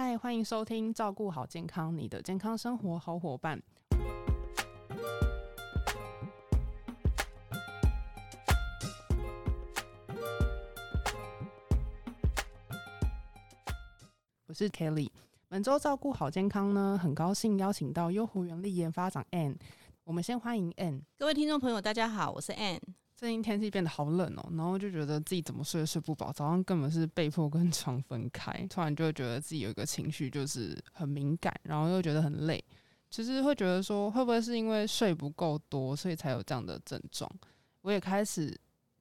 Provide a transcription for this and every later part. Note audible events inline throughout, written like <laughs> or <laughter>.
嗨，欢迎收听《照顾好健康》，你的健康生活好伙伴。我是 Kelly。本周照顾好健康呢，很高兴邀请到优活原力研发长 Ann。我们先欢迎 Ann。各位听众朋友，大家好，我是 Ann。最近天气变得好冷哦，然后就觉得自己怎么睡都睡不饱，早上根本是被迫跟 <laughs> 床分开。突然就会觉得自己有一个情绪，就是很敏感，然后又觉得很累。其实会觉得说，会不会是因为睡不够多，所以才有这样的症状？我也开始。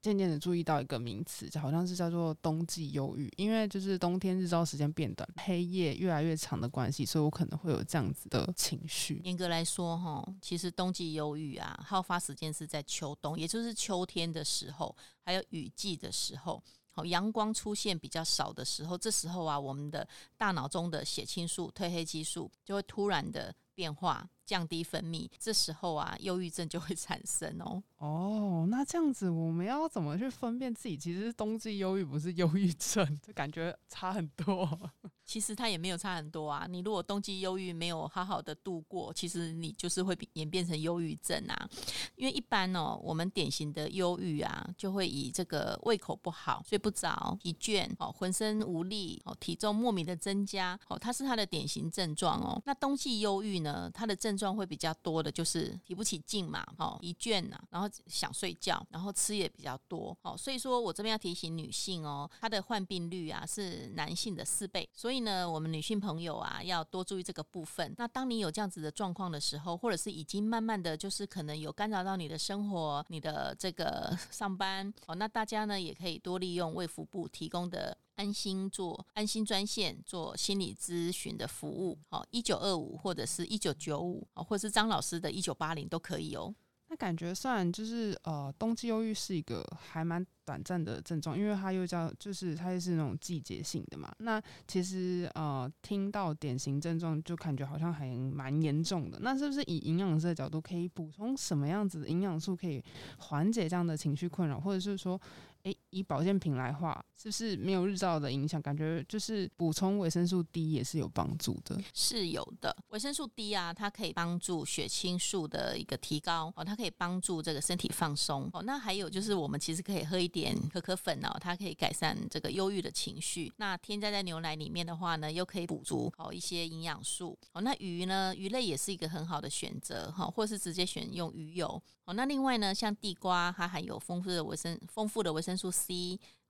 渐渐的注意到一个名词，好像是叫做冬季忧郁，因为就是冬天日照时间变短，黑夜越来越长的关系，所以我可能会有这样子的情绪。严格来说，哈，其实冬季忧郁啊，好发时间是在秋冬，也就是秋天的时候，还有雨季的时候，阳光出现比较少的时候，这时候啊，我们的大脑中的血清素、褪黑激素就会突然的变化。降低分泌，这时候啊，忧郁症就会产生哦。哦，那这样子，我们要怎么去分辨自己其实是冬季忧郁，不是忧郁症？就感觉差很多。其实它也没有差很多啊。你如果冬季忧郁没有好好的度过，其实你就是会演变成忧郁症啊。因为一般哦，我们典型的忧郁啊，就会以这个胃口不好、睡不着、疲倦、哦浑身无力、哦体重莫名的增加，哦它是它的典型症状哦。那冬季忧郁呢，它的症状会比较多的，就是提不起劲嘛，哦，疲倦呐，然后想睡觉，然后吃也比较多，哦，所以说我这边要提醒女性哦，她的患病率啊是男性的四倍，所以以呢，我们女性朋友啊要多注意这个部分。那当你有这样子的状况的时候，或者是已经慢慢的就是可能有干扰到你的生活、你的这个上班，哦，那大家呢也可以多利用卫福部提供的。安心做安心专线做心理咨询的服务，好一九二五或者是一九九五，哦，或者是张老师的一九八零都可以哦。感觉算就是呃，冬季忧郁是一个还蛮。短暂的症状，因为它又叫，就是它也是那种季节性的嘛。那其实呃，听到典型症状就感觉好像还蛮严重的。那是不是以营养师的角度，可以补充什么样子的营养素，可以缓解这样的情绪困扰？或者是说，诶，以保健品来话，是不是没有日照的影响？感觉就是补充维生素 D 也是有帮助的。是有的，维生素 D 啊，它可以帮助血清素的一个提高哦，它可以帮助这个身体放松哦。那还有就是，我们其实可以喝一点。可可粉哦，它可以改善这个忧郁的情绪。那添加在牛奶里面的话呢，又可以补足好一些营养素哦。那鱼呢，鱼类也是一个很好的选择哈，或是直接选用鱼油哦。那另外呢，像地瓜，它含有丰富的维生丰富的维生素 C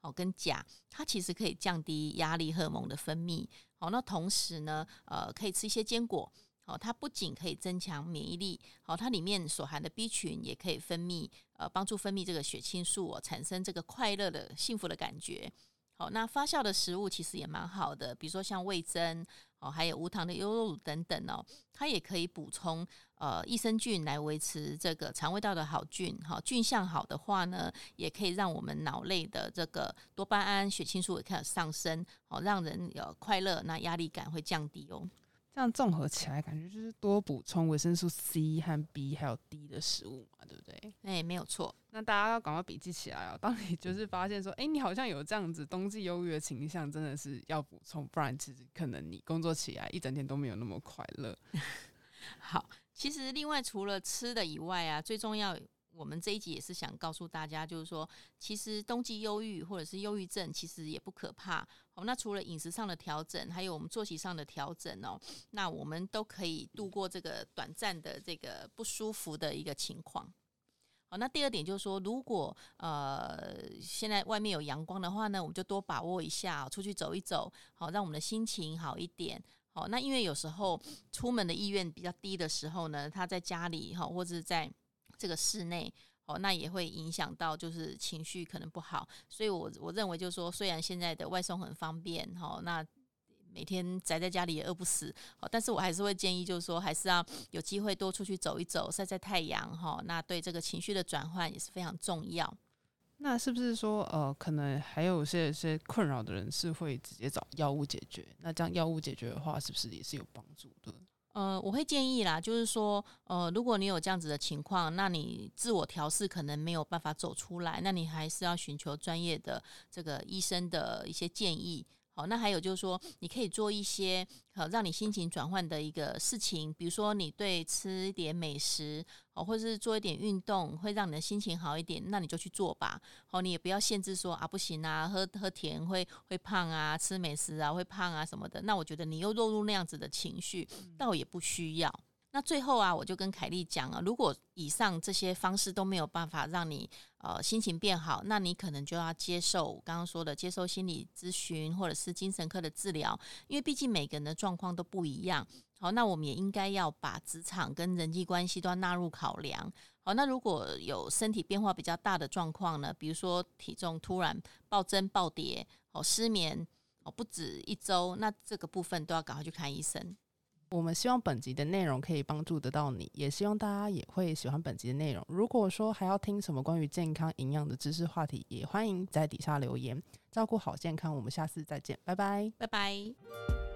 哦跟钾，它其实可以降低压力荷尔蒙的分泌。好，那同时呢，呃，可以吃一些坚果。哦，它不仅可以增强免疫力，好，它里面所含的 B 群也可以分泌，呃，帮助分泌这个血清素，哦，产生这个快乐的、幸福的感觉。好，那发酵的食物其实也蛮好的，比如说像味增，哦，还有无糖的优酪乳等等哦，它也可以补充呃益生菌来维持这个肠胃道的好菌。好，菌相好的话呢，也可以让我们脑内的这个多巴胺、血清素也开始上升，好，让人有快乐，那压力感会降低哦。这样综合起来，感觉就是多补充维生素 C 和 B 还有 D 的食物嘛，对不对？哎，没有错。那大家要赶快笔记起来哦。当你就是发现说，哎，你好像有这样子冬季忧郁的倾向，真的是要补充，不然其实可能你工作起来一整天都没有那么快乐。<laughs> 好，其实另外除了吃的以外啊，最重要。我们这一集也是想告诉大家，就是说，其实冬季忧郁或者是忧郁症，其实也不可怕。好，那除了饮食上的调整，还有我们作息上的调整哦，那我们都可以度过这个短暂的这个不舒服的一个情况。好，那第二点就是说，如果呃现在外面有阳光的话呢，我们就多把握一下，出去走一走，好，让我们的心情好一点。好，那因为有时候出门的意愿比较低的时候呢，他在家里哈，或者在这个室内哦，那也会影响到，就是情绪可能不好，所以我我认为就是说，虽然现在的外送很方便哈，那每天宅在家里也饿不死哦，但是我还是会建议，就是说，还是要有机会多出去走一走，晒晒太阳哈，那对这个情绪的转换也是非常重要。那是不是说，呃，可能还有些些困扰的人是会直接找药物解决？那这样药物解决的话，是不是也是有帮助的？呃，我会建议啦，就是说，呃，如果你有这样子的情况，那你自我调试可能没有办法走出来，那你还是要寻求专业的这个医生的一些建议。好，那还有就是说，你可以做一些好让你心情转换的一个事情，比如说你对吃一点美食，哦，或者是做一点运动，会让你的心情好一点，那你就去做吧。好，你也不要限制说啊，不行啊，喝喝甜会会胖啊，吃美食啊会胖啊什么的。那我觉得你又落入那样子的情绪，倒也不需要。那最后啊，我就跟凯莉讲啊，如果以上这些方式都没有办法让你呃心情变好，那你可能就要接受刚刚说的接受心理咨询或者是精神科的治疗，因为毕竟每个人的状况都不一样。好，那我们也应该要把职场跟人际关系都要纳入考量。好，那如果有身体变化比较大的状况呢，比如说体重突然暴增暴跌，哦失眠哦不止一周，那这个部分都要赶快去看医生。我们希望本集的内容可以帮助得到你，也希望大家也会喜欢本集的内容。如果说还要听什么关于健康营养的知识话题，也欢迎在底下留言。照顾好健康，我们下次再见，拜拜，拜拜。